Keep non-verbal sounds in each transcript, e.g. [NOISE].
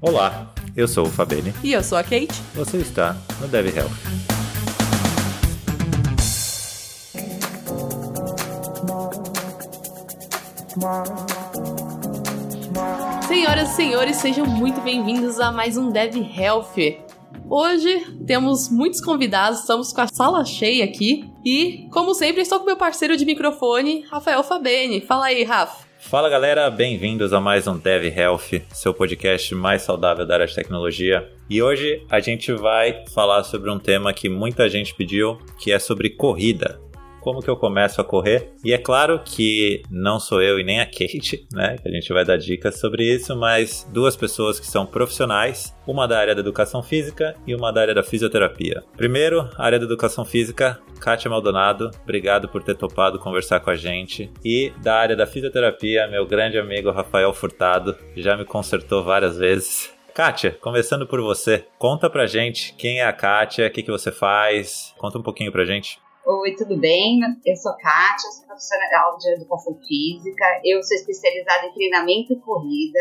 Olá, eu sou o Fabene. E eu sou a Kate. Você está no Dev Health. Senhoras e senhores, sejam muito bem-vindos a mais um Dev Health. Hoje temos muitos convidados, estamos com a sala cheia aqui. E, como sempre, estou com meu parceiro de microfone, Rafael Fabene. Fala aí, Rafa. Fala galera, bem-vindos a mais um Dev Health, seu podcast mais saudável da área de tecnologia. E hoje a gente vai falar sobre um tema que muita gente pediu, que é sobre corrida como que eu começo a correr. E é claro que não sou eu e nem a Kate, né? Que a gente vai dar dicas sobre isso, mas duas pessoas que são profissionais, uma da área da educação física e uma da área da fisioterapia. Primeiro, área da educação física, Kátia Maldonado, obrigado por ter topado conversar com a gente. E da área da fisioterapia, meu grande amigo Rafael Furtado, já me consertou várias vezes. Kátia, começando por você, conta pra gente quem é a Kátia, o que, que você faz, conta um pouquinho pra gente. Oi, tudo bem? Eu sou Kátia, sou profissional de educação física, eu sou especializada em treinamento e corrida,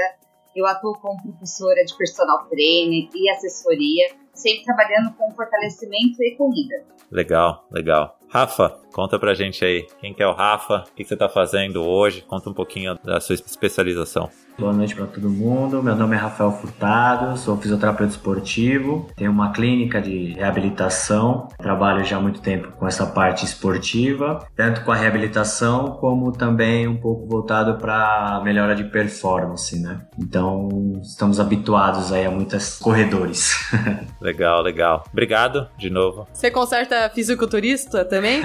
eu atuo como professora de personal trainer e assessoria, sempre trabalhando com fortalecimento e corrida. Legal, legal. Rafa, conta pra gente aí, quem que é o Rafa, o que você tá fazendo hoje, conta um pouquinho da sua especialização. Boa noite para todo mundo. Meu nome é Rafael Furtado, sou fisioterapeuta esportivo, tenho uma clínica de reabilitação, trabalho já há muito tempo com essa parte esportiva, tanto com a reabilitação como também um pouco voltado para melhora de performance, né? Então, estamos habituados aí a muitos corredores. [LAUGHS] legal, legal. Obrigado de novo. Você conserta fisiculturista também?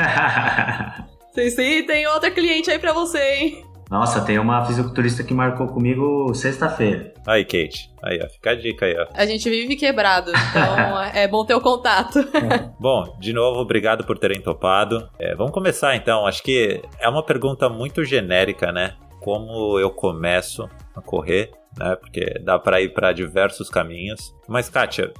[LAUGHS] sim, sim, tem outra cliente aí para você, hein? Nossa, tem uma fisiculturista que marcou comigo sexta-feira. Aí, Kate. Aí, ó. Fica a dica aí, ó. A gente vive quebrado, então [LAUGHS] é bom ter o contato. [LAUGHS] bom, de novo, obrigado por terem topado. É, vamos começar então. Acho que é uma pergunta muito genérica, né? Como eu começo a correr, né? Porque dá para ir para diversos caminhos. Mas, Kátia,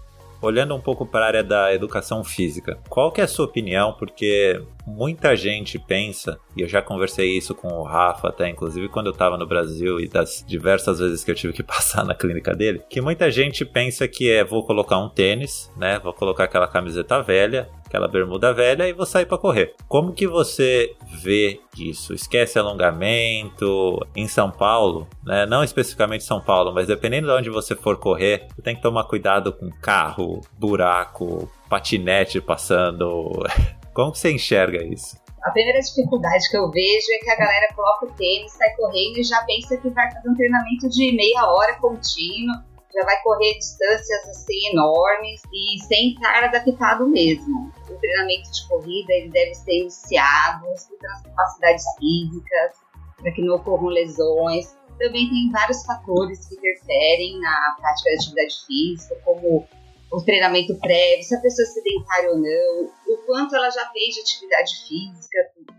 olhando um pouco para a área da educação física, qual que é a sua opinião? Porque muita gente pensa, e eu já conversei isso com o Rafa até, inclusive quando eu estava no Brasil e das diversas vezes que eu tive que [LAUGHS] passar na clínica dele, que muita gente pensa que é vou colocar um tênis, né? Vou colocar aquela camiseta velha, aquela bermuda velha e vou sair para correr. Como que você vê isso? Esquece alongamento em São Paulo, né? Não especificamente São Paulo, mas dependendo de onde você for correr, você tem que tomar cuidado com carro, buraco, patinete passando. [LAUGHS] Como que você enxerga isso? A primeira dificuldade que eu vejo é que a galera coloca o tênis, sai correndo e já pensa que vai fazer um treinamento de meia hora contínuo, já vai correr distâncias assim enormes e sem estar adaptado mesmo. O treinamento de corrida ele deve ser iniciado, respeitando as capacidades físicas, para que não ocorram lesões. Também tem vários fatores que interferem na prática da atividade física, como o treinamento prévio, se a pessoa é sedentária ou não, o quanto ela já fez de atividade física,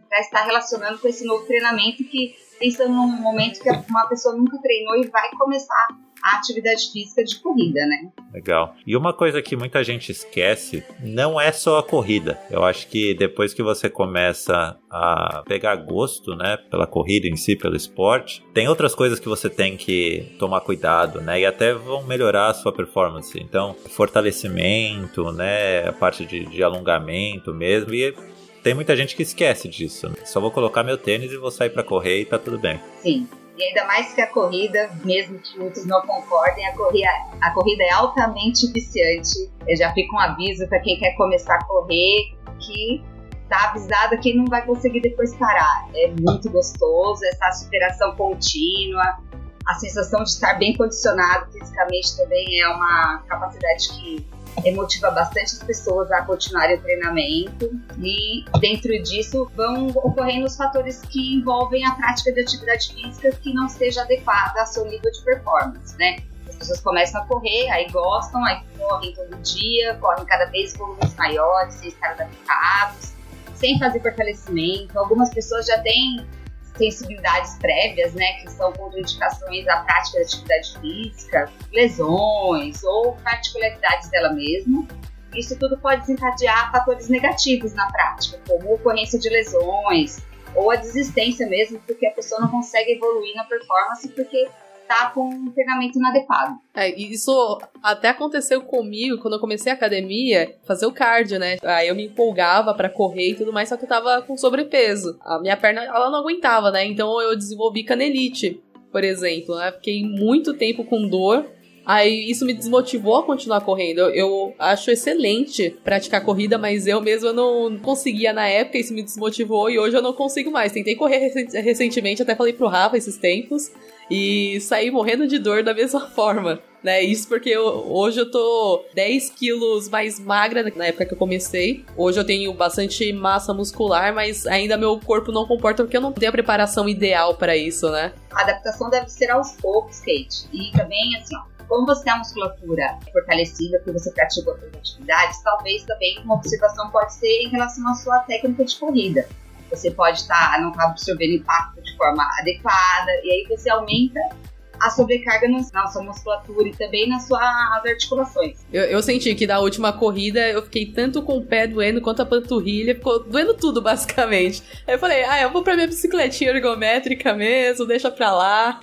para estar relacionando com esse novo treinamento que pensando num momento que uma pessoa nunca treinou e vai começar a atividade física de corrida, né? Legal. E uma coisa que muita gente esquece não é só a corrida. Eu acho que depois que você começa a pegar gosto, né, pela corrida em si, pelo esporte, tem outras coisas que você tem que tomar cuidado, né, e até vão melhorar a sua performance. Então, fortalecimento, né, a parte de, de alongamento mesmo, e tem muita gente que esquece disso. Né? Só vou colocar meu tênis e vou sair para correr e tá tudo bem. Sim. E ainda mais que a corrida, mesmo que muitos não concordem, a corrida, a corrida é altamente viciante. Eu já fico um aviso para quem quer começar a correr que tá avisado que não vai conseguir depois parar. É muito gostoso, essa superação contínua, a sensação de estar bem condicionado fisicamente também é uma capacidade que motiva bastante as pessoas a continuarem o treinamento e dentro disso vão ocorrendo os fatores que envolvem a prática de atividade física que não seja adequada ao seu nível de performance, né? As pessoas começam a correr, aí gostam, aí correm todo dia, correm cada vez volumes maiores, sem estar adaptados, sem fazer fortalecimento. Algumas pessoas já têm sensibilidades prévias, né, que são contraindicações à prática da atividade física, lesões ou particularidades dela mesma. Isso tudo pode desencadear fatores negativos na prática, como ocorrência de lesões ou a desistência mesmo, porque a pessoa não consegue evoluir na performance porque tá com um treinamento inadequado. É, isso até aconteceu comigo quando eu comecei a academia, fazer o cardio, né? Aí eu me empolgava para correr e tudo mais, só que eu tava com sobrepeso. A minha perna, ela não aguentava, né? Então eu desenvolvi canelite, por exemplo, né? Fiquei muito tempo com dor Aí isso me desmotivou a continuar correndo. Eu, eu acho excelente praticar corrida, mas eu mesma não conseguia na época, isso me desmotivou e hoje eu não consigo mais. Tentei correr recentemente, até falei pro Rafa esses tempos, e saí morrendo de dor da mesma [LAUGHS] forma. Né, isso porque eu, hoje eu tô 10 quilos mais magra na época que eu comecei. Hoje eu tenho bastante massa muscular, mas ainda meu corpo não comporta porque eu não tenho a preparação ideal para isso, né? A adaptação deve ser aos poucos, Kate. E também, assim, ó, como você tem a musculatura fortalecida, porque você pratica outras atividades, talvez também uma observação pode ser em relação à sua técnica de corrida. Você pode estar, não tá absorvendo impacto de forma adequada, e aí você aumenta a sobrecarga na sua musculatura e também nas suas articulações. Eu, eu, senti que da última corrida eu fiquei tanto com o pé doendo quanto a panturrilha, ficou doendo tudo basicamente. Aí eu falei, ah, eu vou pra minha bicicletinha ergométrica mesmo, deixa pra lá.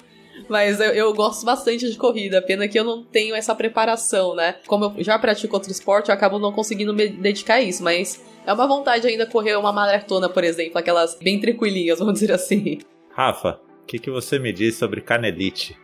Mas eu, eu, gosto bastante de corrida, pena que eu não tenho essa preparação, né? Como eu já pratico outro esporte, eu acabo não conseguindo me dedicar a isso, mas é uma vontade ainda correr uma maratona, por exemplo, aquelas bem tranquilinhas, [LAUGHS] vamos dizer assim. Rafa, o que, que você me diz sobre canelite?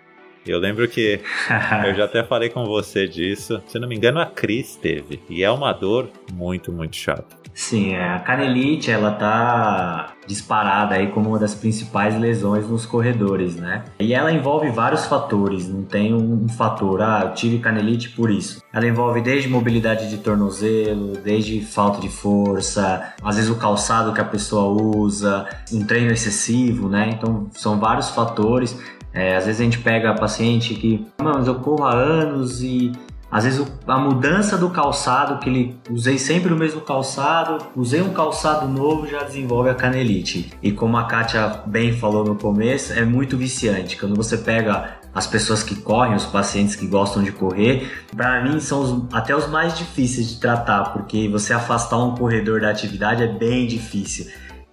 Eu lembro que [LAUGHS] eu já até falei com você disso. Se não me engano, a Cris teve. E é uma dor muito, muito chata. Sim, é, a canelite ela tá disparada aí como uma das principais lesões nos corredores, né? E ela envolve vários fatores, não tem um fator, ah, eu tive canelite por isso. Ela envolve desde mobilidade de tornozelo, desde falta de força, às vezes o calçado que a pessoa usa, um treino excessivo, né? Então são vários fatores. É, às vezes a gente pega paciente que, mas eu corro há anos e às vezes a mudança do calçado, que ele usei sempre o mesmo calçado, usei um calçado novo, já desenvolve a canelite. E como a Kátia bem falou no começo, é muito viciante. Quando você pega as pessoas que correm, os pacientes que gostam de correr, para mim são os, até os mais difíceis de tratar, porque você afastar um corredor da atividade é bem difícil.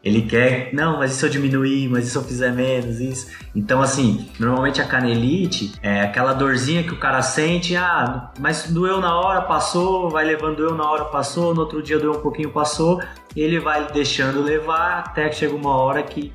Ele quer, não, mas e se eu diminuir, mas e se eu fizer menos, isso. Então, assim, normalmente a canelite é aquela dorzinha que o cara sente, ah, mas doeu na hora, passou, vai levando, doeu na hora, passou, no outro dia doeu um pouquinho, passou, e ele vai deixando levar até que chega uma hora que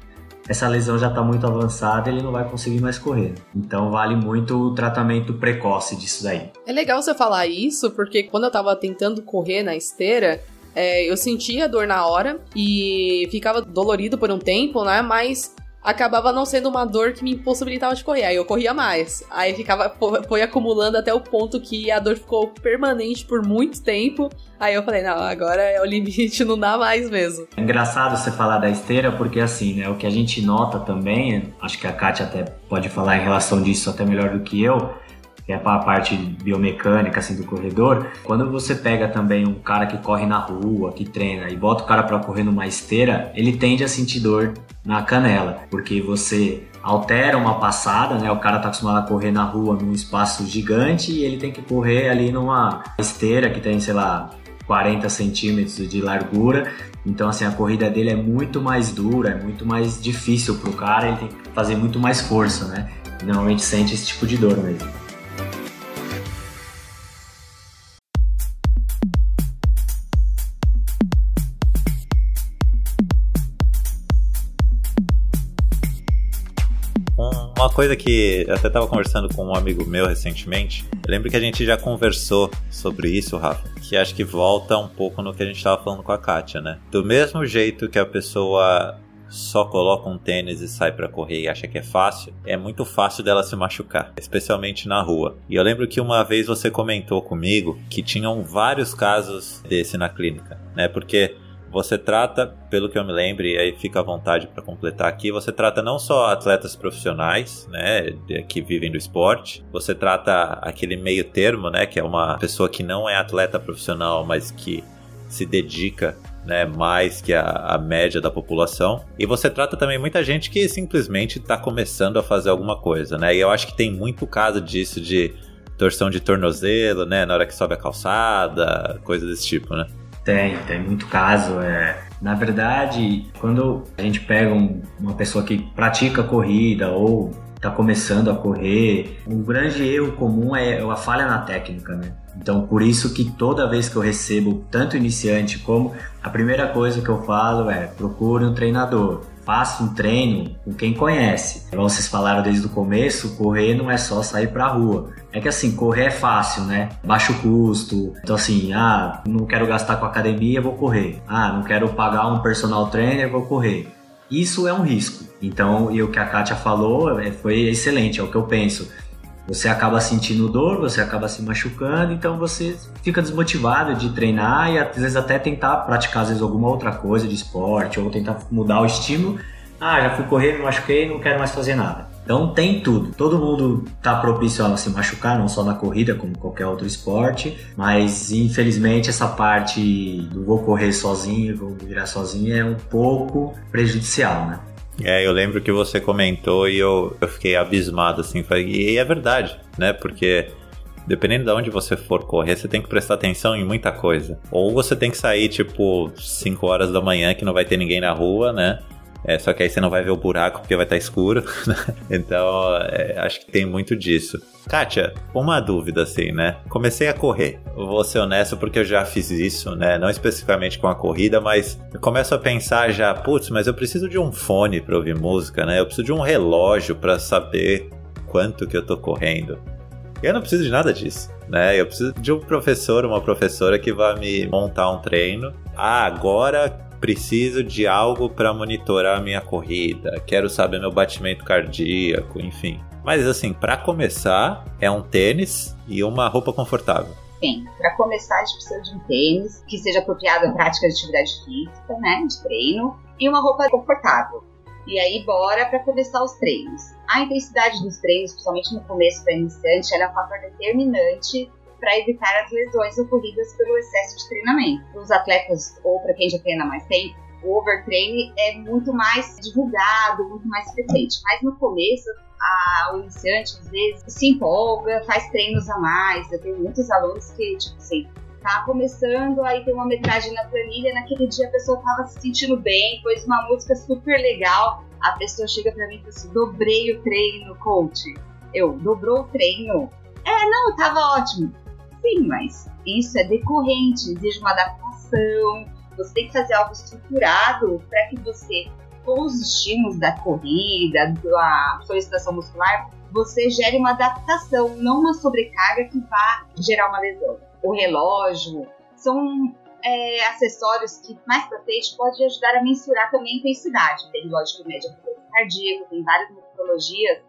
essa lesão já está muito avançada, ele não vai conseguir mais correr. Então vale muito o tratamento precoce disso daí. É legal você falar isso, porque quando eu estava tentando correr na esteira, é, eu sentia dor na hora e ficava dolorido por um tempo, né? Mas acabava não sendo uma dor que me impossibilitava de correr. Aí eu corria mais. Aí ficava foi acumulando até o ponto que a dor ficou permanente por muito tempo. Aí eu falei, não, agora é o limite, não dá mais mesmo. É engraçado você falar da esteira, porque assim, né, o que a gente nota também, acho que a Kátia até pode falar em relação disso até melhor do que eu, que é a parte biomecânica assim do corredor, quando você pega também um cara que corre na rua, que treina e bota o cara para correr numa esteira, ele tende a sentir dor na canela, porque você altera uma passada, né? O cara tá acostumado a correr na rua num espaço gigante e ele tem que correr ali numa esteira que tem, sei lá, 40 centímetros de largura. Então, assim, a corrida dele é muito mais dura, é muito mais difícil pro cara, ele tem que fazer muito mais força, né? Normalmente sente esse tipo de dor mesmo. Coisa que eu até estava conversando com um amigo meu recentemente, eu lembro que a gente já conversou sobre isso, Rafa, que acho que volta um pouco no que a gente estava falando com a Kátia, né? Do mesmo jeito que a pessoa só coloca um tênis e sai para correr e acha que é fácil, é muito fácil dela se machucar, especialmente na rua. E eu lembro que uma vez você comentou comigo que tinham vários casos desse na clínica, né? Porque você trata, pelo que eu me lembro, e aí fica à vontade para completar aqui, você trata não só atletas profissionais, né, que vivem do esporte, você trata aquele meio termo, né, que é uma pessoa que não é atleta profissional, mas que se dedica né, mais que a, a, média da população. E você trata também muita gente que simplesmente está começando a fazer alguma coisa, né? E eu acho que tem muito caso disso de torção de tornozelo, né, na hora que sobe a calçada, coisa desse tipo, né? Tem, tem muito caso. É, na verdade, quando a gente pega um, uma pessoa que pratica corrida ou está começando a correr, um grande erro comum é a falha na técnica, né? Então, por isso que toda vez que eu recebo tanto iniciante como a primeira coisa que eu falo é procure um treinador. Faça um treino com quem conhece. Como vocês falaram desde o começo, correr não é só sair pra rua. É que assim, correr é fácil, né? Baixo custo. Então assim, ah, não quero gastar com academia, vou correr. Ah, não quero pagar um personal trainer, vou correr. Isso é um risco. Então, e o que a Kátia falou é, foi excelente, é o que eu penso. Você acaba sentindo dor, você acaba se machucando, então você fica desmotivado de treinar e às vezes até tentar praticar às vezes alguma outra coisa de esporte ou tentar mudar o estímulo. Ah, já fui correr, me machuquei, não quero mais fazer nada. Então tem tudo. Todo mundo está propício a se machucar, não só na corrida, como qualquer outro esporte. Mas infelizmente essa parte do vou correr sozinho, vou virar sozinho é um pouco prejudicial, né? É, eu lembro que você comentou e eu, eu fiquei abismado, assim, e é verdade, né? Porque dependendo de onde você for correr, você tem que prestar atenção em muita coisa. Ou você tem que sair, tipo, 5 horas da manhã que não vai ter ninguém na rua, né? É, só que aí você não vai ver o buraco porque vai estar tá escuro. [LAUGHS] Né? então, é, acho que tem muito disso. Kátia, uma dúvida assim, né? Comecei a correr. Vou ser honesto porque eu já fiz isso, né? Não especificamente com a corrida, mas eu começo a pensar já, putz, mas eu preciso de um fone para ouvir música, né? Eu preciso de um relógio para saber quanto que eu tô correndo. Eu não preciso de nada disso, né? Eu preciso de um professor, uma professora que vá me montar um treino. Ah, agora preciso de algo para monitorar a minha corrida, quero saber meu batimento cardíaco, enfim. Mas assim, para começar, é um tênis e uma roupa confortável. Sim, para começar a gente precisa de um tênis que seja apropriado à prática de atividade física, né, de treino, e uma roupa confortável. E aí, bora para começar os treinos. A intensidade dos treinos, principalmente no começo para iniciante, era um fator determinante para evitar as lesões ocorridas pelo excesso de treinamento. Para os atletas ou para quem já treina mais tempo, o overtraining é muito mais divulgado, muito mais frequente. Mas no começo, a, o iniciante às vezes se empolga, faz treinos a mais. Eu tenho muitos alunos que, tipo assim, tá começando, aí tem uma metragem na planilha, naquele dia a pessoa tava se sentindo bem, pôs uma música super legal, a pessoa chega para mim e fala assim, dobrei o treino, coach. Eu, dobrou o treino? É, não, tava ótimo. Sim, mas isso é decorrente, exige uma adaptação. Você tem que fazer algo estruturado para que você, com os estímulos da corrida, da solicitação muscular, você gere uma adaptação, não uma sobrecarga que vá gerar uma lesão. O relógio são é, acessórios que mais para frente pode ajudar a mensurar também a intensidade. Tem relógio que mede a frequência cardíaca, tem várias metodologias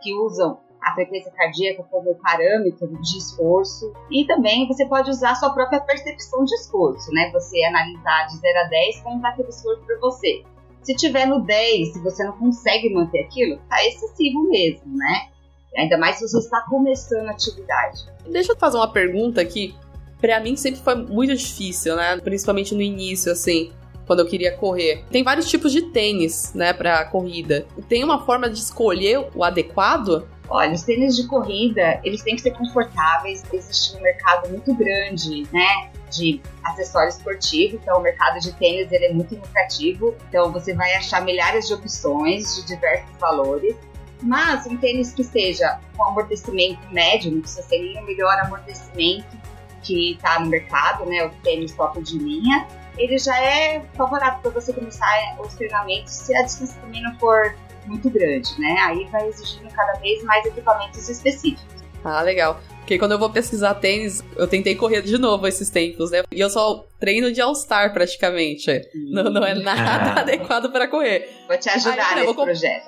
que usam a frequência cardíaca como parâmetro de esforço e também você pode usar sua própria percepção de esforço, né? Você analisar de 0 a 10 como está aquele esforço para você. Se tiver no 10, se você não consegue manter aquilo, tá excessivo mesmo, né? Ainda mais se você está começando a atividade. Deixa eu fazer uma pergunta aqui. Para mim sempre foi muito difícil, né? Principalmente no início, assim quando eu queria correr. Tem vários tipos de tênis, né, para corrida. Tem uma forma de escolher o adequado? Olha, os tênis de corrida, eles têm que ser confortáveis. Existe um mercado muito grande, né, de acessórios esportivos. Então, o mercado de tênis ele é muito lucrativo. Então, você vai achar milhares de opções de diversos valores. Mas um tênis que seja com amortecimento médio, não precisa ser nem o melhor amortecimento que está no mercado, né, o tênis top de linha, ele já é favorável para você começar os treinamentos se a distância também não for muito grande, né? Aí vai exigindo cada vez mais equipamentos específicos. Ah, legal. Porque quando eu vou pesquisar tênis, eu tentei correr de novo esses tempos, né? E eu só treino de All-Star praticamente. Hum. Não, não é [LAUGHS] nada adequado para correr. Vou te ajudar Aí, nesse comp... projeto.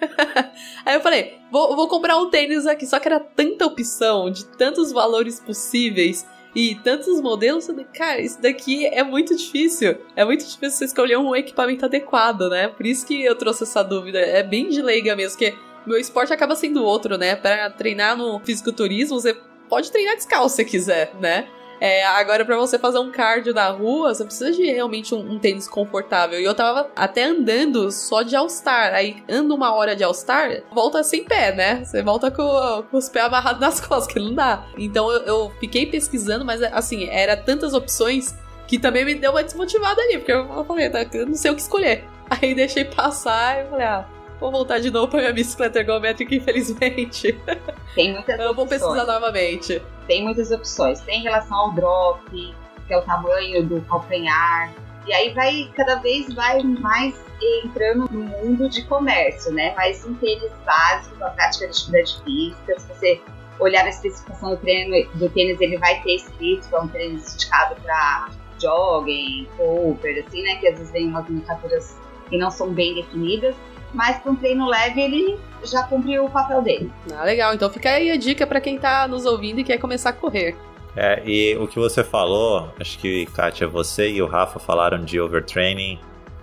[LAUGHS] Aí eu falei, vou, vou comprar um tênis aqui. Só que era tanta opção, de tantos valores possíveis e tantos modelos, cara, isso daqui é muito difícil. É muito difícil você escolher um equipamento adequado, né? Por isso que eu trouxe essa dúvida. É bem de leiga mesmo, que meu esporte acaba sendo outro, né? Para treinar no fisiculturismo, você pode treinar descalço se quiser, né? É, agora, para você fazer um cardio na rua, você precisa de realmente um, um, tênis confortável. E eu tava até andando só de All-Star. Aí, ando uma hora de All-Star, volta sem pé, né? Você volta com, com os pés amarrados nas [LAUGHS] costas, que não dá. Então, eu, eu fiquei pesquisando, mas assim, era tantas opções que também me deu uma desmotivada ali, porque eu falei, tá, eu não sei o que escolher. Aí deixei passar e falei, ah, Vou voltar de novo pra minha bicicleta ergométrica, infelizmente. [LAUGHS] Tem muitas Eu vou opções. pesquisar novamente. Tem muitas opções. Tem em relação ao drop, que é o tamanho do calcanhar. E aí vai, cada vez vai mais entrando no mundo de comércio, né? Mas um tênis básico, a prática de atividade física, se você olhar a especificação do, treino, do tênis, ele vai ter escrito que é um tênis indicado para jogging, Cooper, assim, né? Que às vezes vem umas nomenclaturas que não são bem definidas. Mas para um treino leve, ele já cumpriu o papel dele. Ah, legal. Então fica aí a dica pra quem tá nos ouvindo e quer começar a correr. É, e o que você falou, acho que, Kátia, você e o Rafa falaram de overtraining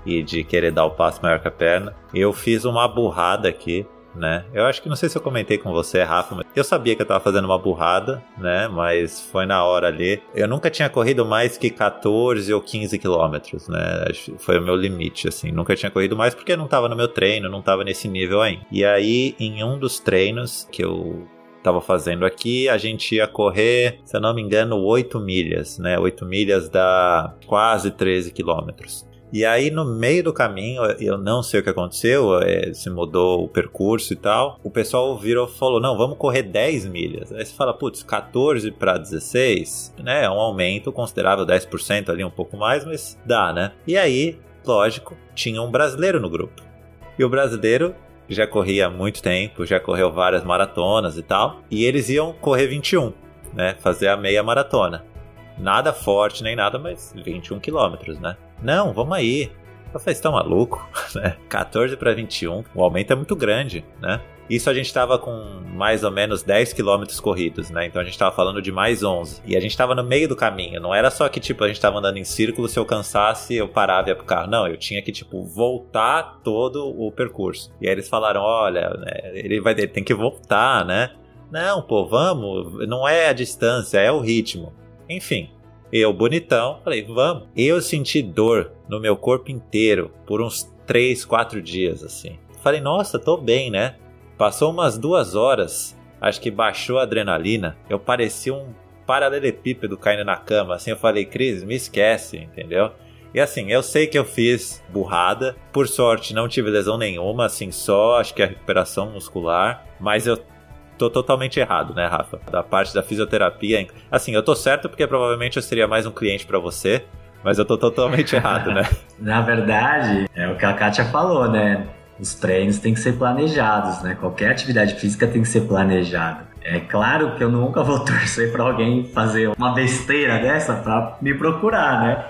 e de querer dar o passo maior que a perna. Eu fiz uma burrada aqui, né? Eu acho que não sei se eu comentei com você, Rafa, mas eu sabia que eu tava fazendo uma burrada, né? Mas foi na hora ali. Eu nunca tinha corrido mais que 14 ou 15 quilômetros, né? Foi o meu limite, assim. Nunca tinha corrido mais porque não tava no meu treino, não tava nesse nível ainda. E aí, em um dos treinos que eu tava fazendo aqui, a gente ia correr, se eu não me engano, 8 milhas, né? 8 milhas dá quase 13 quilômetros. E aí, no meio do caminho, eu não sei o que aconteceu, é, se mudou o percurso e tal. O pessoal virou e falou: não, vamos correr 10 milhas. Aí você fala, putz, 14 para 16, né? É um aumento considerável, 10% ali, um pouco mais, mas dá, né? E aí, lógico, tinha um brasileiro no grupo. E o brasileiro já corria há muito tempo, já correu várias maratonas e tal. E eles iam correr 21, né? Fazer a meia maratona. Nada forte nem nada, mas 21 quilômetros, né? Não, vamos aí. Eu falei, você tá maluco? [LAUGHS] Né? 14 para 21, o aumento é muito grande, né? Isso a gente tava com mais ou menos 10 quilômetros corridos, né? Então a gente tava falando de mais 11. E a gente tava no meio do caminho. Não era só que, tipo, a gente tava andando em círculo, se eu cansasse, eu parava e ia pro carro. Não, eu tinha que, tipo, voltar todo o percurso. E aí eles falaram, olha, né, ele vai ele tem que voltar, né? Não, pô, vamos. Não é a distância, é o ritmo. Enfim, eu, bonitão, falei, vamos. Eu senti dor no meu corpo inteiro por uns 3, 4 dias, assim. Falei, nossa, tô bem, né? Passou umas duas horas, acho que baixou a adrenalina. Eu parecia um paralelepípedo caindo na cama, assim. Eu falei, Cris, me esquece, entendeu? E assim, eu sei que eu fiz burrada. Por sorte, não tive lesão nenhuma, assim, só acho que a recuperação muscular. Mas eu tô totalmente errado, né, Rafa? Da parte da fisioterapia. Assim, eu tô certo porque provavelmente eu seria mais um cliente para você, mas eu tô totalmente errado, né? [LAUGHS] Na verdade, é o que a Kátia falou, né? Os treinos têm que ser planejados, né? Qualquer atividade física tem que ser planejada. É claro que eu nunca vou [LAUGHS] torcer para alguém fazer uma besteira dessa para me procurar, né?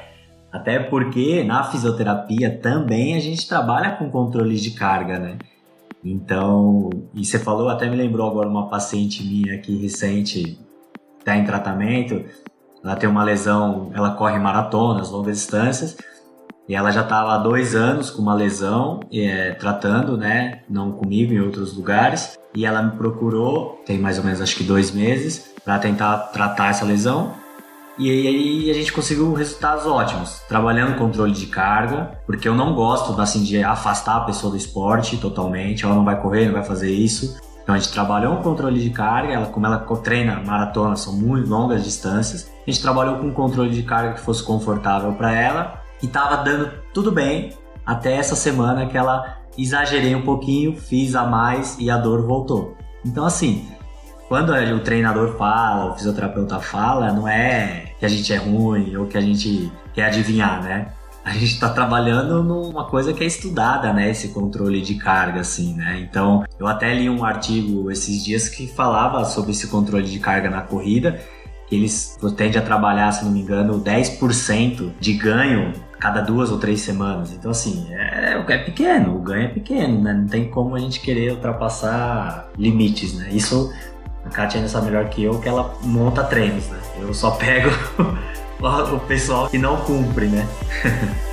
Até porque na fisioterapia também a gente trabalha com controle de carga, né? Então, e você falou, até me lembrou agora uma paciente minha aqui recente, está em tratamento, ela tem uma lesão, ela corre maratonas, longas distâncias, e ela já estava há dois anos com uma lesão, é, tratando, né, não comigo, em outros lugares, e ela me procurou, tem mais ou menos acho que dois meses, para tentar tratar essa lesão, e aí a gente conseguiu resultados ótimos, trabalhando controle de carga, porque eu não gosto assim de afastar a pessoa do esporte totalmente, ela não vai correr, não vai fazer isso. Então a gente trabalhou com controle de carga, ela, como ela treina maratona, são muito longas distâncias, a gente trabalhou com um controle de carga que fosse confortável para ela e tava dando tudo bem até essa semana que ela exagerei um pouquinho, fiz a mais e a dor voltou. Então assim, quando o treinador fala, o fisioterapeuta fala, não é que a gente é ruim ou que a gente quer adivinhar, né? A gente está trabalhando numa coisa que é estudada, né? Esse controle de carga, assim, né? Então, eu até li um artigo esses dias que falava sobre esse controle de carga na corrida, que eles tendem a trabalhar, se não me engano, 10% de ganho cada duas ou três semanas. Então, assim, é, é pequeno, o ganho é pequeno, né? Não tem como a gente querer ultrapassar limites, né? Isso a Kátia ainda sabe melhor que eu que ela monta treinos, né? Eu só pego [LAUGHS] o pessoal que não cumpre, né? [LAUGHS]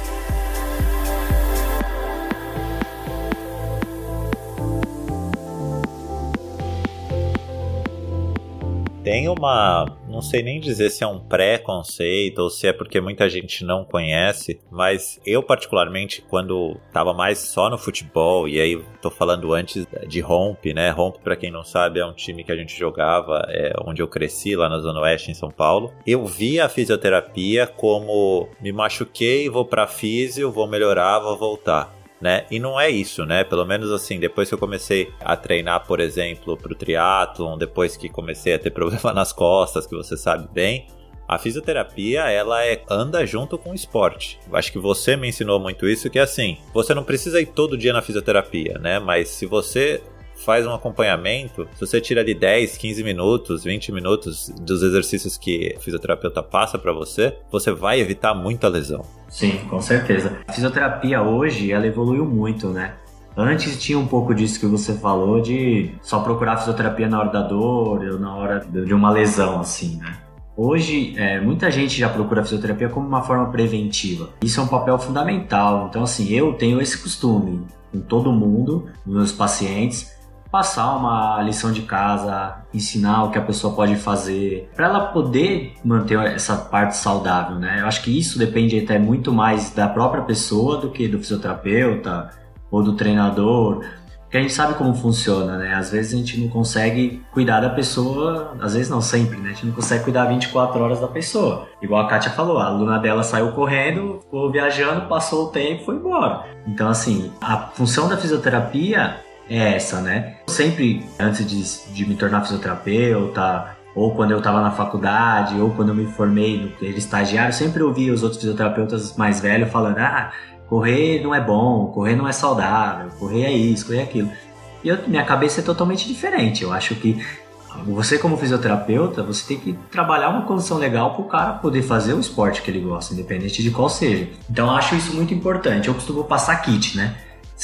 Tem uma. Não sei nem dizer se é um pré-conceito ou se é porque muita gente não conhece, mas eu, particularmente, quando tava mais só no futebol, e aí tô falando antes de Rompe, né? Rompe, para quem não sabe, é um time que a gente jogava, é onde eu cresci, lá na Zona Oeste, em São Paulo. Eu via a fisioterapia como me machuquei, vou pra físio, vou melhorar, vou voltar. Né? E não é isso, né? Pelo menos assim, depois que eu comecei a treinar, por exemplo, pro triatlon, depois que comecei a ter problema [LAUGHS] nas costas, que você sabe bem, a fisioterapia, ela é, anda junto com o esporte. Acho que você me ensinou muito isso, que é assim, você não precisa ir todo dia na fisioterapia, né? Mas se você faz um acompanhamento, se você tira ali 10, 15 minutos, 20 minutos dos exercícios que o fisioterapeuta passa para você, você vai evitar muita lesão. Sim, com certeza. A fisioterapia hoje, ela evoluiu muito, né? Antes tinha um pouco disso que você falou de só procurar fisioterapia na hora da dor ou na hora de uma lesão, assim, né? Hoje, é, muita gente já procura fisioterapia como uma forma preventiva. Isso é um papel fundamental. Então, assim, eu tenho esse costume com todo mundo, meus pacientes, passar uma lição de casa, ensinar o que a pessoa pode fazer, para ela poder manter essa parte saudável, né? Eu acho que isso depende até muito mais da própria pessoa do que do fisioterapeuta ou do treinador, porque a gente sabe como funciona, né? Às vezes a gente não consegue cuidar da pessoa, às vezes não sempre, né? A gente não consegue cuidar 24 horas da pessoa. Igual a Kátia falou, a aluna dela saiu correndo, ficou viajando, passou o tempo e foi embora. Então, assim, a função da fisioterapia é essa, né? Sempre, antes de, de me tornar fisioterapeuta, ou quando eu estava na faculdade, ou quando eu me formei no estagiário, sempre ouvia os outros fisioterapeutas mais velhos falando: ah, correr não é bom, correr não é saudável, correr é isso, correr é aquilo. E eu, minha cabeça é totalmente diferente. Eu acho que você, como fisioterapeuta, você tem que trabalhar uma condição legal para o cara poder fazer o esporte que ele gosta, independente de qual seja. Então, eu acho isso muito importante. Eu costumo passar kit, né?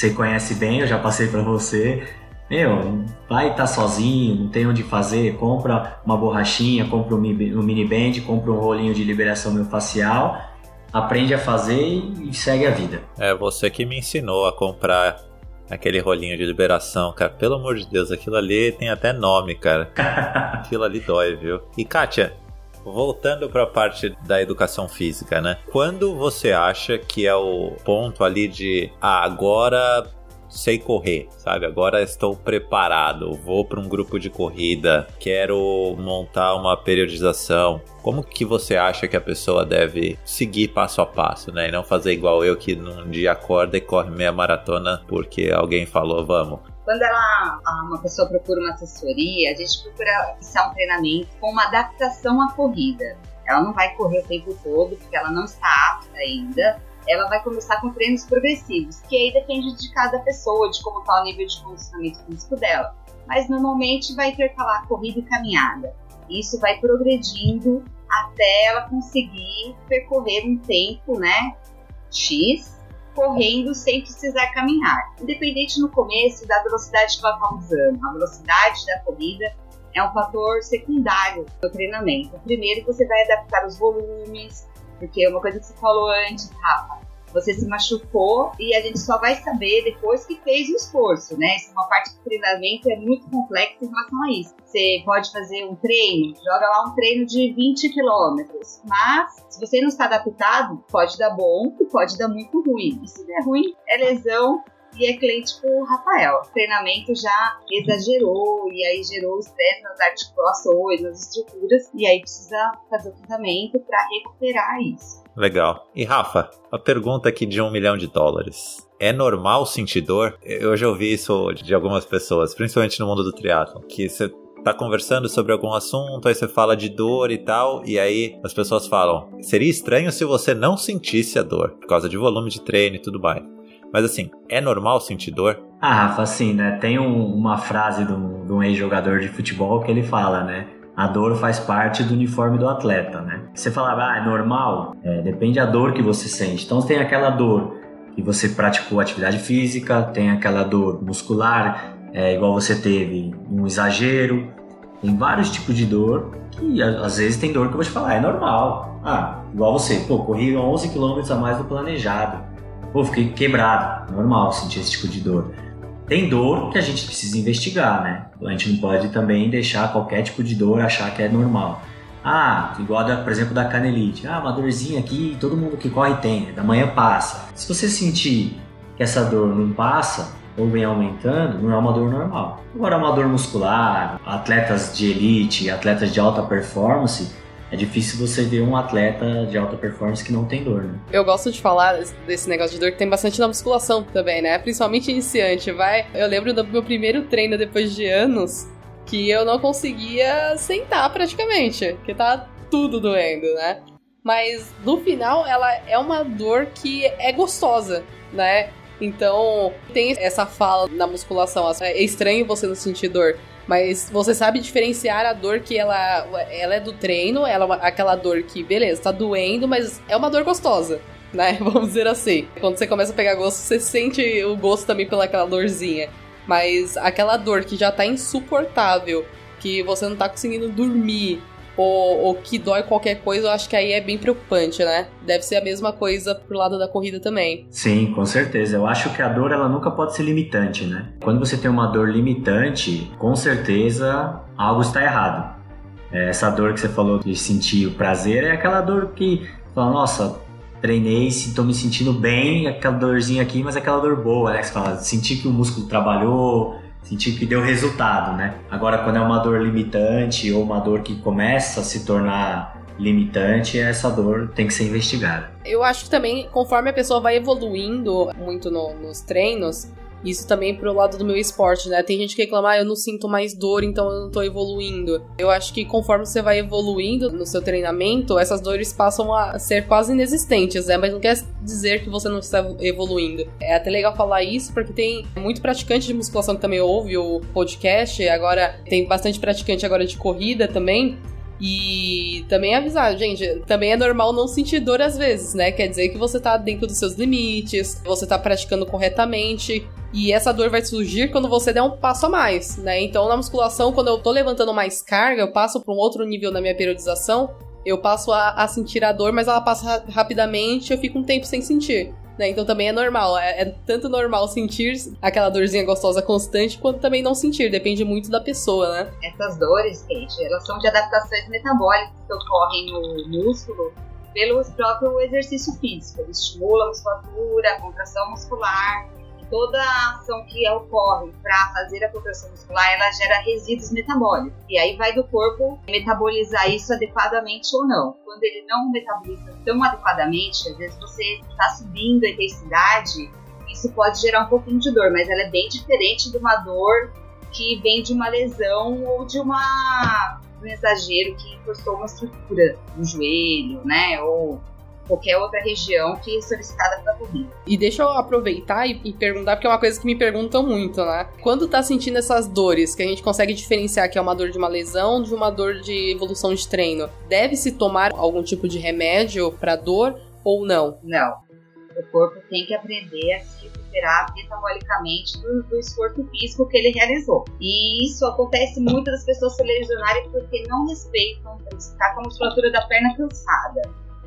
Você conhece bem, eu já passei para você. Meu, vai estar tá sozinho, não tem onde fazer, compra uma borrachinha, compra um mini band, compra um rolinho de liberação miofascial, aprende a fazer e segue a vida. É você que me ensinou a comprar aquele rolinho de liberação, cara. Pelo amor de Deus, aquilo ali tem até nome, cara. [LAUGHS] aquilo ali dói, viu? E Kátia, voltando para a parte da educação física, né? Quando você acha que é o ponto ali de ah, agora sei correr, sabe? Agora estou preparado, vou para um grupo de corrida, quero montar uma periodização. Como que você acha que a pessoa deve seguir passo a passo, né? E não fazer igual eu que num dia acorda e corre meia maratona porque alguém falou, vamos. Quando ela, uma pessoa procura uma assessoria, a gente procura iniciar um treinamento com uma adaptação à corrida. Ela não vai correr o tempo todo, porque ela não está apta ainda. Ela vai começar com treinos progressivos, que aí depende de cada pessoa, de como está o nível de condicionamento físico dela. Mas normalmente vai intercalar corrida e caminhada. Isso vai progredindo até ela conseguir percorrer um tempo, né, X, correndo sem precisar caminhar. Independente no começo da velocidade que ela está usando, a velocidade da corrida é um fator secundário no treinamento. Primeiro, você vai adaptar os volumes, porque é uma coisa que você falou antes, Rafa, você se machucou e a gente só vai saber depois que fez o esforço, né? Isso é uma parte do treinamento é muito complexa em relação a isso. Você pode fazer um treino, joga lá um treino de 20 quilômetros, mas se você não está adaptado, pode dar bom e pode dar muito ruim. E se der ruim, é lesão e é cliente tipo Rafael. O treinamento já exagerou e aí gerou estresse nas articulações, nas estruturas, e aí precisa fazer o tratamento para recuperar isso. Legal. E Rafa, a pergunta aqui de um milhão de dólares. É normal sentir dor? Eu já ouvi isso de algumas pessoas, principalmente no mundo do triatlo, que você tá conversando sobre algum assunto, aí você fala de dor e tal, e aí as pessoas falam: seria estranho se você não sentisse a dor, por causa de volume de treino e tudo mais. Mas assim, é normal sentir dor? Ah, Rafa, assim, né? Tem um, uma frase de um, de um ex-jogador de futebol que ele fala, né? a dor faz parte do uniforme do atleta, né? Você falava, ah, é normal? É, depende da dor que você sente. Então tem aquela dor que você praticou atividade física, tem aquela dor muscular, é, igual você teve um exagero, tem vários tipos de dor que às vezes tem dor que eu vou te falar, é normal. Ah, igual você, pô, corri 11 km a mais do planejado. Pô, fiquei quebrado. Normal sentir esse tipo de dor. Tem dor que a gente precisa investigar, né? A gente não pode também deixar qualquer tipo de dor achar que é normal. Ah, igual, da, por exemplo, da canelite. Ah, uma dorzinha aqui, todo mundo que corre tem, da manhã passa. Se você sentir que essa dor não passa, ou vem aumentando, não é uma dor normal. Agora, uma dor muscular, atletas de elite, atletas de alta performance, é difícil você ver um atleta de alta performance que não tem dor, né? Eu gosto de falar desse negócio de dor que tem bastante na musculação também, né? Principalmente iniciante, vai. Eu lembro do meu primeiro treino depois de anos que eu não conseguia sentar praticamente, que tá tudo doendo, né? Mas no final ela é uma dor que é gostosa, né? Então, tem essa fala na musculação, assim, é estranho você não sentir dor, mas você sabe diferenciar a dor que ela, ela é do treino, ela é aquela dor que, beleza, tá doendo, mas é uma dor gostosa, né? [LAUGHS] Vamos dizer assim. Quando você começa a pegar gosto, você sente o gosto também pelaquela dorzinha. Mas aquela dor que já tá insuportável, que você não tá conseguindo dormir, ou, ou, que dói qualquer coisa, eu acho que aí é bem preocupante, né? Deve ser a mesma coisa pro lado da corrida também. Sim, com certeza. Eu acho que a dor ela nunca pode ser limitante, né? Quando você tem uma dor limitante, com certeza algo está errado. É, essa dor que você falou de sentir o prazer é aquela dor que fala, nossa, treinei, estou me sentindo bem, aquela dorzinha aqui, mas aquela dor boa, né? Você fala, sentir que o músculo trabalhou, sentir que deu resultado, né? Agora, quando é uma dor limitante ou uma dor que começa a se tornar limitante, essa dor tem que ser investigada. Eu acho que também, conforme a pessoa vai evoluindo muito no, nos treinos, isso também pro lado do meu esporte, né? Tem gente que reclama, ah, eu não sinto mais dor, então eu não tô evoluindo. Eu acho que conforme você vai evoluindo no seu treinamento, essas dores passam a ser quase inexistentes, né? Mas não quer dizer que você não está evoluindo. É até legal falar isso, porque tem muito praticante de musculação que também ouve o podcast, agora tem bastante praticante agora de corrida também. E também avisar, gente, também é normal não sentir dor às vezes, né? Quer dizer que você tá dentro dos seus limites, você tá praticando corretamente. E essa dor vai surgir quando você der um passo a mais, né? Então, na musculação, quando eu tô levantando mais carga, eu passo para um outro nível na minha periodização, eu passo a, a, sentir a dor, mas ela passa rapidamente, eu fico um tempo sem sentir. Né? Então também é normal. É, é, tanto normal sentir aquela dorzinha gostosa constante, quanto também não sentir. Depende muito da pessoa, né? Essas dores, Kate, elas são de adaptações metabólicas que ocorrem no músculo pelo próprio exercício físico. Ele estimula a musculatura, a contração muscular toda a ação que ocorre para fazer a contração muscular, ela gera resíduos metabólicos. E aí vai do corpo metabolizar isso adequadamente ou não. Quando ele não metaboliza tão adequadamente, às vezes você está subindo a intensidade, isso pode gerar um pouquinho de dor, mas ela é bem diferente de uma dor que vem de uma lesão ou de uma um exagero que encostou uma estrutura no joelho, né? Ou qualquer outra região que é solicitada para corrida. E deixa eu aproveitar e, e, perguntar, porque é uma coisa que me perguntam muito, né? Quando tá sentindo essas dores, que a gente consegue diferenciar que é uma dor de uma lesão de uma dor de evolução de treino, deve-se tomar algum tipo de remédio para dor ou não? Não. O corpo tem que aprender a se recuperar metabolicamente do, do, esforço físico que ele realizou. E isso acontece muito das pessoas se lesionarem porque não respeitam, está com a musculatura da perna cansada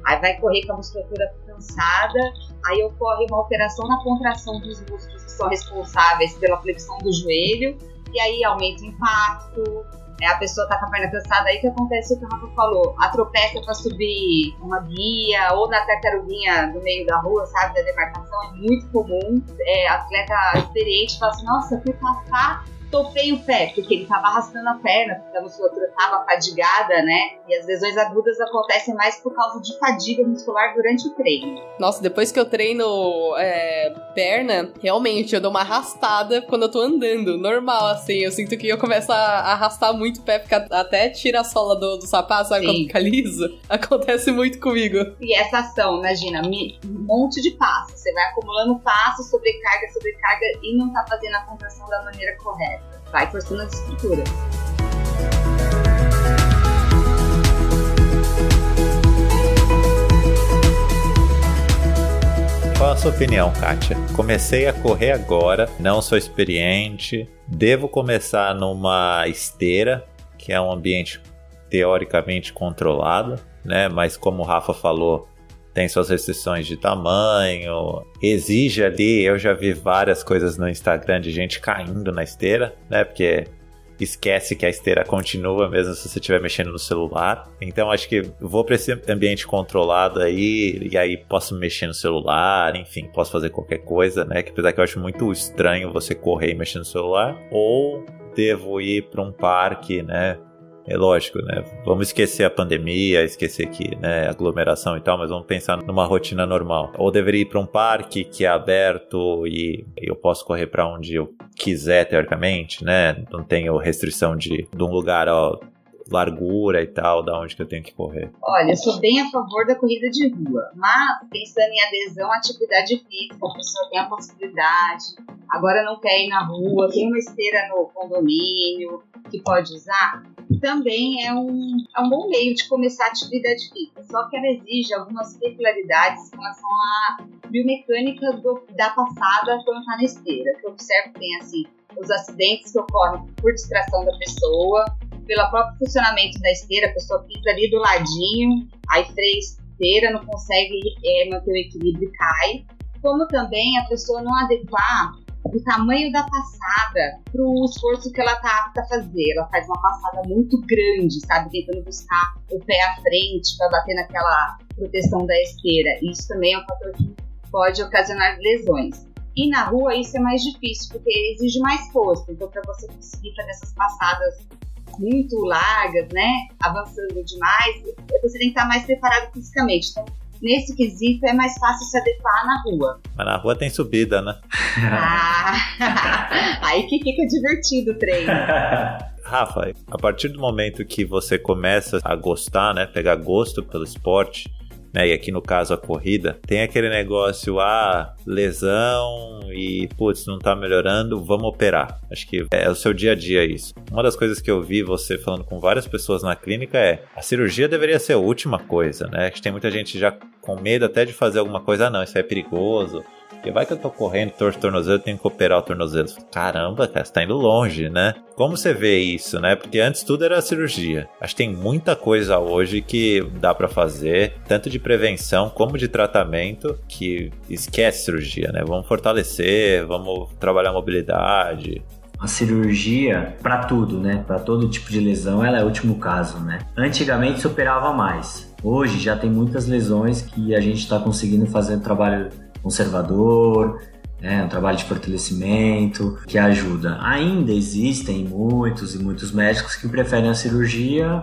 Aí vai correr com a musculatura cansada, aí ocorre uma alteração na contração dos músculos que são responsáveis pela flexão do joelho, e aí aumenta o impacto, é, a pessoa tá com a perna cansada, aí que acontece o que o Rafa falou, atropessa para subir uma guia ou na tartaruguinha do meio da rua, sabe, da demarcação, é muito comum. É, atleta experiente fala assim, nossa, fui passar topei o pé, porque ele estava arrastando a perna, porque a musculatura estava fadigada, né? E as lesões agudas acontecem mais por causa de fadiga muscular durante o treino. Nossa, depois que eu treino é, perna, realmente eu dou uma arrastada quando eu tô andando. Normal, assim. Eu sinto que eu começo a arrastar muito o pé, ficar, até tira a sola do, do sapato, sabe? Sim. Quando fica liso. Acontece muito comigo. E essa ação, imagina, um monte de passos. Você vai acumulando passos, sobrecarga, sobrecarga e não tá fazendo a contração da maneira correta vai forçando as estruturas. Qual a sua opinião, Kátia? Comecei a correr agora, não sou experiente, devo começar numa esteira, que é um ambiente teoricamente controlado, né? Mas como o Rafa falou, tem suas restrições de tamanho, exige ali, eu já vi várias coisas no Instagram de gente caindo na esteira, né? Porque esquece que a esteira continua mesmo se você estiver mexendo no celular. Então acho que vou para esse ambiente controlado aí e aí posso mexer no celular, enfim, posso fazer qualquer coisa, né? Que apesar que eu acho muito estranho você correr e mexer no celular, ou devo ir para um parque, né? É lógico, né? Vamos esquecer a pandemia, esquecer que, né, aglomeração e tal, mas vamos pensar numa rotina normal. Ou deveria ir para um parque que é aberto e eu posso correr para onde eu quiser, teoricamente, né? Não tenho restrição de, de um lugar, ó, largura e tal, da onde que eu tenho que correr? Olha, eu sou bem a favor da corrida de rua, mas pensando em adesão à atividade física, a pessoa tem a possibilidade, agora não quer ir na rua, tem uma esteira no condomínio que pode usar, também é um, é um bom meio de começar a atividade física, só que ela exige algumas peculiaridades com relação à biomecânica do, da passada quando está na esteira, que eu observo que tem assim, os acidentes que ocorrem por distração da pessoa, pelo próprio funcionamento da esteira, a pessoa fica ali do ladinho, aí freia esteira, não consegue é, manter o equilíbrio e cai. Como também a pessoa não adequar o tamanho da passada para o esforço que ela está apta a fazer. Ela faz uma passada muito grande, sabe? Tentando buscar o pé à frente para bater naquela proteção da esteira. Isso também é um fator que pode ocasionar lesões. E na rua isso é mais difícil, porque exige mais força. Então, para você conseguir fazer essas passadas muito largas, né? Avançando demais, você tem que estar mais preparado fisicamente. Então, nesse quesito, é mais fácil se adequar na rua. Mas na rua tem subida, né? Ah, [LAUGHS] aí que fica divertido o treino. [LAUGHS] Rafa, a partir do momento que você começa a gostar, né, pegar gosto pelo esporte, né? E aqui no caso a corrida, tem aquele negócio, ah, lesão e putz, não tá melhorando, vamos operar. Acho que é o seu dia a dia isso. Uma das coisas que eu vi você falando com várias pessoas na clínica é a cirurgia deveria ser a última coisa, né? Que tem muita gente já com medo até de fazer alguma coisa, ah, não, isso é perigoso. Porque vai que eu tô correndo, torço o tornozelo, tenho que operar o tornozelo. Caramba, cara, você tá indo longe, né? Como você vê isso, né? Porque antes tudo era cirurgia. Acho que tem muita coisa hoje que dá para fazer, tanto de prevenção como de tratamento, que esquece cirurgia, né? Vamos fortalecer, vamos trabalhar a mobilidade, a cirurgia para tudo, né? Para todo tipo de lesão, ela é o último caso, né? Antigamente se operava mais. Hoje já tem muitas lesões que a gente está conseguindo fazer um trabalho conservador, né, um trabalho de fortalecimento que ajuda. Ainda existem muitos e muitos médicos que preferem a cirurgia.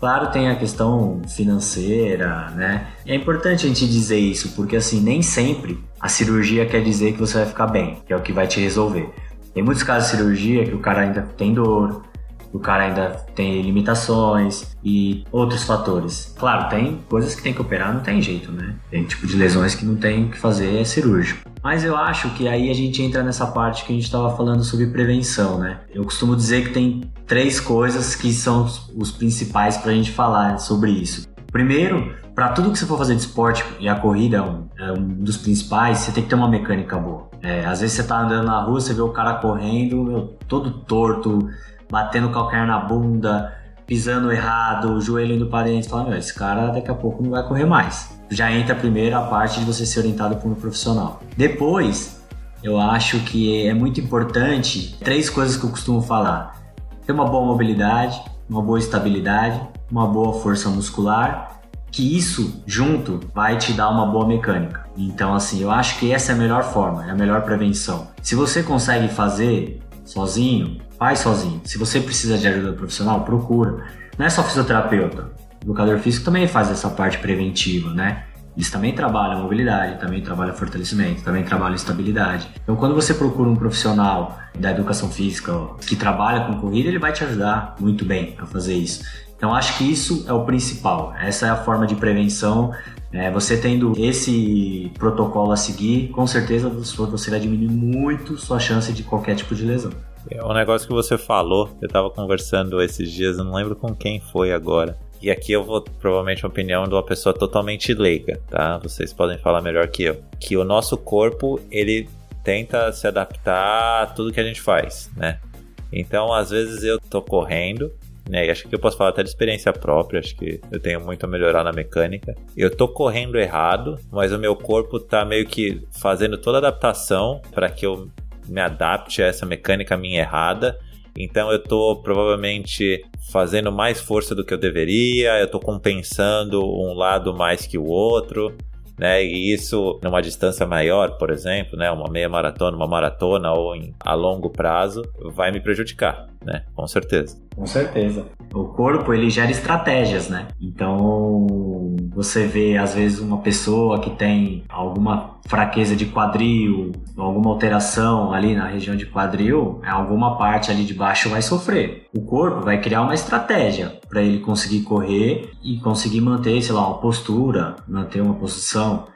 Claro, tem a questão financeira, né? É importante a gente dizer isso, porque assim, nem sempre a cirurgia quer dizer que você vai ficar bem, que é o que vai te resolver. Tem muitos casos de cirurgia que o cara ainda tem dor, o cara ainda tem limitações e outros fatores. Claro, tem coisas que tem que operar, não tem jeito, né? Tem tipo de lesões que não tem que fazer é cirúrgico. Mas eu acho que aí a gente entra nessa parte que a gente estava falando sobre prevenção, né? Eu costumo dizer que tem três coisas que são os principais para a gente falar sobre isso. Primeiro, para tudo que você for fazer de esporte, e a corrida é um, é um dos principais, você tem que ter uma mecânica boa. É, às vezes você tá andando na rua, você vê o cara correndo, meu, todo torto, batendo o calcanhar na bunda, pisando errado, o joelho indo para dentro, fala, meu, esse cara daqui a pouco não vai correr mais. Já entra primeiro a parte de você ser orientado por um profissional. Depois, eu acho que é muito importante três coisas que eu costumo falar: ter uma boa mobilidade, uma boa estabilidade, uma boa força muscular, que isso junto vai te dar uma boa mecânica. Então, assim, eu acho que essa é a melhor forma, é a melhor prevenção. Se você consegue fazer sozinho, faz sozinho. Se você precisa de ajuda profissional, procura. Não é só fisioterapeuta. O educador físico também faz essa parte preventiva, né? Eles também trabalham mobilidade, também trabalham fortalecimento, também trabalham estabilidade. Então, quando você procura um profissional da educação física que trabalha com corrida, ele vai te ajudar muito bem a fazer isso. Então, acho que isso é o principal. Essa é a forma de prevenção. É, você tendo esse protocolo a seguir, com certeza você vai diminuir muito sua chance de qualquer tipo de lesão. É um negócio que você falou, eu tava conversando esses dias, eu não lembro com quem foi agora. E aqui eu vou provavelmente a opinião de uma pessoa totalmente leiga, tá? Vocês podem falar melhor que eu. Que o nosso corpo, ele tenta se adaptar a tudo que a gente faz, né? Então, às vezes eu tô correndo, né? E acho que eu posso falar até de experiência própria, acho que eu tenho muito a melhorar na mecânica. Eu tô correndo errado, mas o meu corpo tá meio que fazendo toda a adaptação para que eu me adapte a essa mecânica minha errada. Então eu tô provavelmente fazendo mais força do que eu deveria, eu tô compensando um lado mais que o outro, né? E isso numa distância maior, por exemplo, né, uma meia maratona, uma maratona ou em, a longo prazo, vai me prejudicar, né? Com certeza. Com certeza. O corpo, ele gera estratégias, né? Então, você vê, às vezes, uma pessoa que tem alguma fraqueza de quadril, alguma alteração ali na região de quadril, alguma parte ali de baixo vai sofrer. O corpo vai criar uma estratégia para ele conseguir correr e conseguir manter, sei lá, uma postura, manter uma posição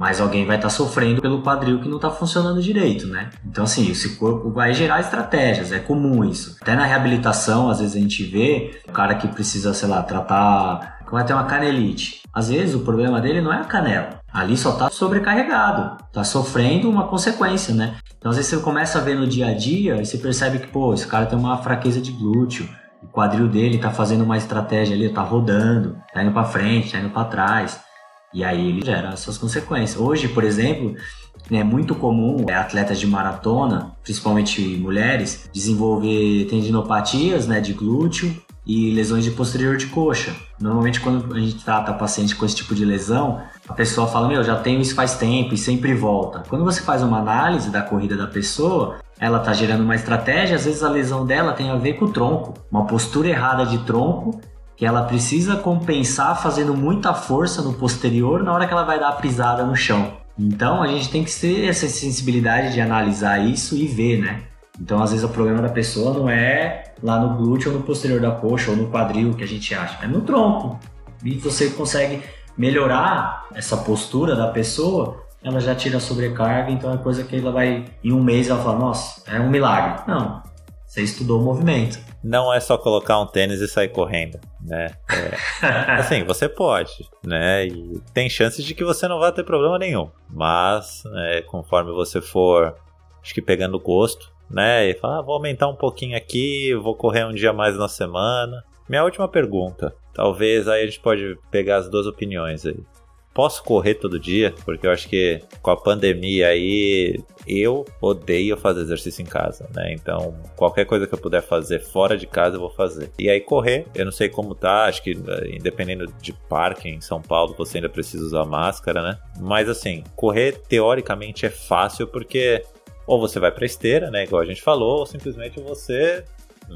mas alguém vai estar tá sofrendo pelo quadril que não está funcionando direito, né? Então, assim, esse corpo vai gerar estratégias, é comum isso. Até na reabilitação, às vezes a gente vê o cara que precisa, sei lá, tratar, vai ter uma canelite. Às vezes o problema dele não é a canela, ali só está sobrecarregado, está sofrendo uma consequência, né? Então, às vezes você começa a ver no dia a dia e você percebe que, pô, esse cara tem uma fraqueza de glúteo, o quadril dele está fazendo uma estratégia ali, está rodando, está indo para frente, está indo para trás. E aí ele gera suas consequências. Hoje, por exemplo, é muito comum é, atletas de maratona, principalmente mulheres, desenvolver tendinopatias né, de glúteo e lesões de posterior de coxa. Normalmente, quando a gente trata paciente com esse tipo de lesão, a pessoa fala: Meu, já tenho isso faz tempo e sempre volta. Quando você faz uma análise da corrida da pessoa, ela está gerando uma estratégia, às vezes a lesão dela tem a ver com o tronco, uma postura errada de tronco que ela precisa compensar fazendo muita força no posterior na hora que ela vai dar a pisada no chão. Então a gente tem que ter essa sensibilidade de analisar isso e ver, né? Então às vezes o problema da pessoa não é lá no glúteo ou no posterior da coxa ou no quadril que a gente acha, é no tronco. E você consegue melhorar essa postura da pessoa, ela já tira a sobrecarga, então é coisa que ela vai em um mês ela fala, nossa, é um milagre. Não, você estudou o movimento. Não é só colocar um tênis e sair correndo né? É, [LAUGHS] assim, você pode, né? E tem chances de que você não vá ter problema nenhum. Mas, né, conforme você for, acho que pegando gosto, né? E falar, ah, vou aumentar um pouquinho aqui, vou correr um dia mais na semana. Minha última pergunta, talvez aí a gente pode pegar as duas opiniões aí posso correr todo dia, porque eu acho que com a pandemia aí eu odeio fazer exercício em casa, né? Então, qualquer coisa que eu puder fazer fora de casa eu vou fazer. E aí correr, eu não sei como tá, acho que eh, independendo de parque em São Paulo, você ainda precisa usar máscara, né? Mas assim, correr teoricamente é fácil porque ou você vai para esteira, né, igual a gente falou, ou simplesmente você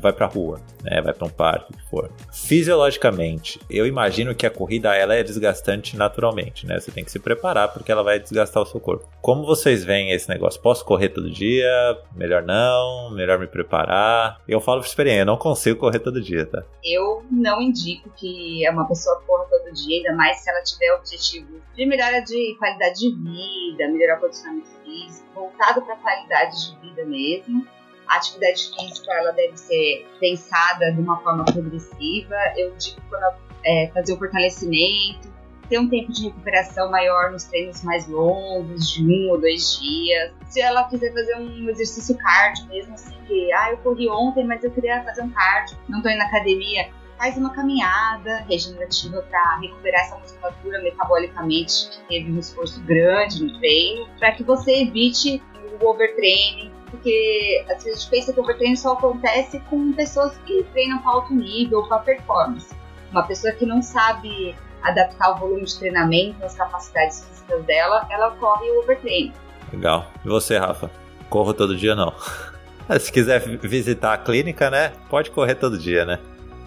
vai pra rua, né? Vai para um parque, o que for. Fisiologicamente, eu imagino que a corrida ela é desgastante naturalmente, né? Você tem que se preparar porque ela vai desgastar o seu corpo. Como vocês veem esse negócio? Posso correr todo dia? Melhor não? Melhor me preparar? Eu falo por experiência, eu não consigo correr todo dia, tá? Eu não indico que uma pessoa corra todo dia, ainda mais se ela tiver objetivo de melhora de qualidade de vida, melhorar o condicionamento físico, voltado para qualidade de vida mesmo a atividade física ela deve ser pensada de uma forma progressiva. Eu digo quando é, fazer o fortalecimento, ter um tempo de recuperação maior nos treinos mais longos, de um ou dois dias. Se ela quiser fazer um exercício cardio, mesmo assim, que ah, eu corri ontem, mas eu queria fazer um cardio, não estou indo na academia, faz uma caminhada regenerativa para recuperar essa musculatura metabolicamente que teve um esforço grande no treino, para que você evite o overtraining, porque às vezes a gente pensa que o overtraining só acontece com pessoas que treinam para alto nível, para performance. Uma pessoa que não sabe adaptar o volume de treinamento, as capacidades físicas dela, ela corre o overtraining. Legal. E você, Rafa? Corro todo dia não? [LAUGHS] Se quiser visitar a clínica, né? Pode correr todo dia, né?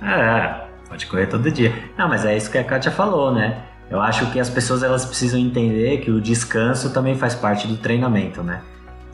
É, pode correr todo dia. Não, mas é isso que a Kátia falou, né? Eu acho que as pessoas elas precisam entender que o descanso também faz parte do treinamento, né?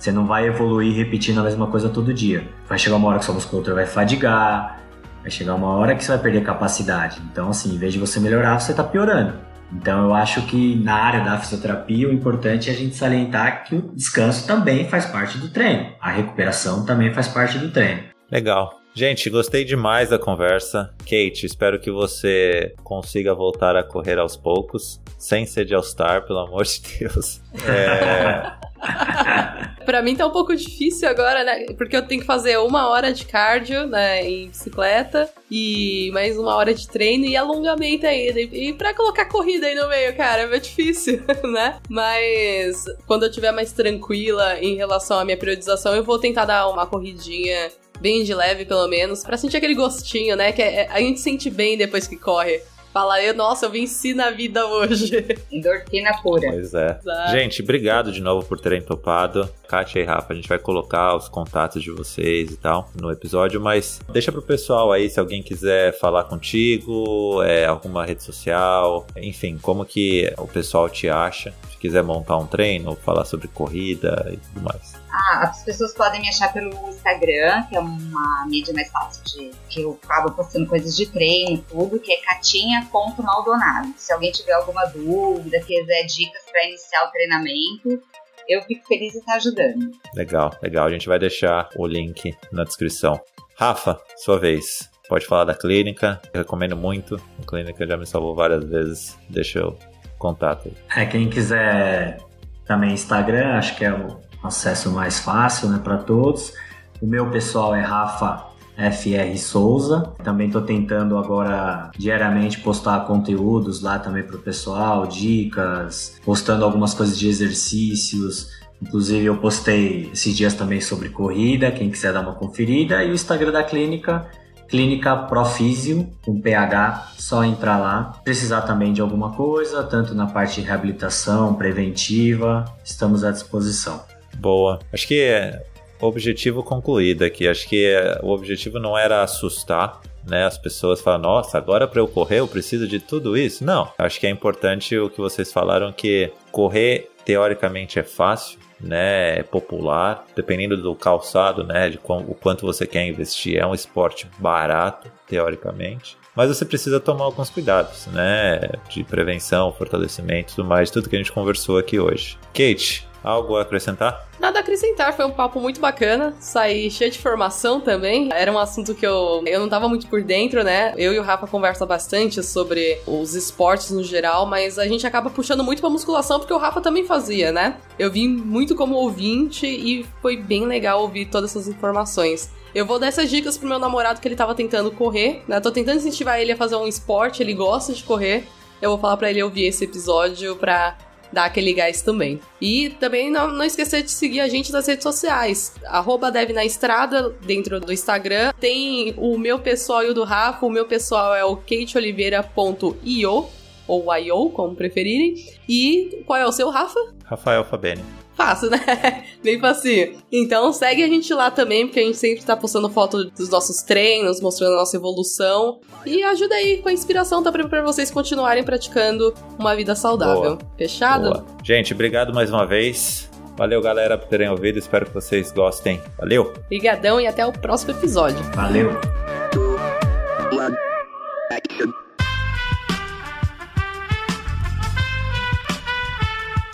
Você não vai evoluir repetindo a mesma coisa todo dia. Vai chegar uma hora que sua musculatura vai fadigar, vai chegar uma hora que você vai perder capacidade. Então, assim, em vez de você melhorar, você está piorando. Então, eu acho que na área da fisioterapia, o importante é a gente salientar que o descanso também faz parte do treino. A recuperação também faz parte do treino. Legal. Gente, gostei demais da conversa. Kate, espero que você consiga voltar a correr aos poucos, sem ser de All-Star, pelo amor de Deus. É... [LAUGHS] pra mim tá um pouco difícil agora, né? Porque eu tenho que fazer uma hora de cardio, né, em bicicleta e mais uma hora de treino e alongamento ainda. E pra colocar corrida aí no meio, cara, é difícil, [LAUGHS] né? Mas quando eu tiver mais tranquila em relação à minha periodização, eu vou tentar dar uma corridinha bem de leve, pelo menos, para sentir aquele gostinho, né? Que é, a gente sente bem depois que corre. Fala aí, nossa, eu venci na vida hoje. [LAUGHS] Endorfina pura. Pois é. Exato. Gente, obrigado de novo por terem topado. Kátia e Rafa, a gente vai colocar os contatos de vocês e tal no episódio, mas deixa pro pessoal aí se alguém quiser falar contigo, é, alguma rede social, enfim, como que o pessoal te acha. Se quiser montar um treino, falar sobre corrida e tudo mais. Ah, as pessoas podem me achar pelo Instagram, que é uma mídia mais fácil de. que eu acabo postando coisas de treino, tudo, que é catinha.maldonado. Se alguém tiver alguma dúvida, quiser dicas para iniciar o treinamento, eu fico feliz em estar ajudando. Legal, legal. A gente vai deixar o link na descrição. Rafa, sua vez. Pode falar da clínica, eu recomendo muito. A clínica já me salvou várias vezes. Deixa o contato aí. É, quem quiser também Instagram, acho que é o acesso mais fácil né, para todos. O meu pessoal é Rafa FR Souza. Também estou tentando agora diariamente postar conteúdos lá também para o pessoal, dicas, postando algumas coisas de exercícios. Inclusive eu postei esses dias também sobre corrida, quem quiser dar uma conferida. E o Instagram da clínica, Clínica Profísio, com PH, só entrar lá. Precisar também de alguma coisa, tanto na parte de reabilitação, preventiva, estamos à disposição. Boa. Acho que é objetivo concluído aqui. Acho que é, o objetivo não era assustar, né? As pessoas falam, nossa, agora para eu correr eu preciso de tudo isso. Não. Acho que é importante o que vocês falaram que correr teoricamente é fácil, né? É popular, dependendo do calçado, né? De quão, o quanto você quer investir. É um esporte barato, teoricamente. Mas você precisa tomar alguns cuidados, né? De prevenção, fortalecimento tudo mais, tudo que a gente conversou aqui hoje. Kate, algo a acrescentar? Nada a acrescentar, foi um papo muito bacana. Saí cheio de informação também. Era um assunto que eu, eu não tava muito por dentro, né? Eu e o Rafa conversam bastante sobre os esportes no geral, mas a gente acaba puxando muito pra musculação porque o Rafa também fazia, né? Eu vim muito como ouvinte e foi bem legal ouvir todas essas informações. Eu vou dar essas dicas pro meu namorado que ele tava tentando correr, né? Tô tentando incentivar ele a fazer um esporte, ele gosta de correr. Eu vou falar para ele ouvir esse episódio pra dar aquele gás também. E também não, não esquecer de seguir a gente nas redes sociais. Arroba Deve na Estrada, dentro do Instagram. Tem o meu pessoal e o do Rafa. O meu pessoal é o kateoliveira.io ou IO, como preferirem. E qual é o seu, Rafa? Rafael Fabeni. Fácil, né? [LAUGHS] Bem facinho. Então segue a gente lá também, porque a gente sempre tá postando foto dos nossos treinos, mostrando a nossa evolução. E ajuda aí com a inspiração também para vocês continuarem praticando uma vida saudável. Boa. Fechado? Boa. Gente, obrigado mais uma vez. Valeu, galera, por terem ouvido. Espero que vocês gostem. Valeu! Obrigadão e até o próximo episódio. Valeu!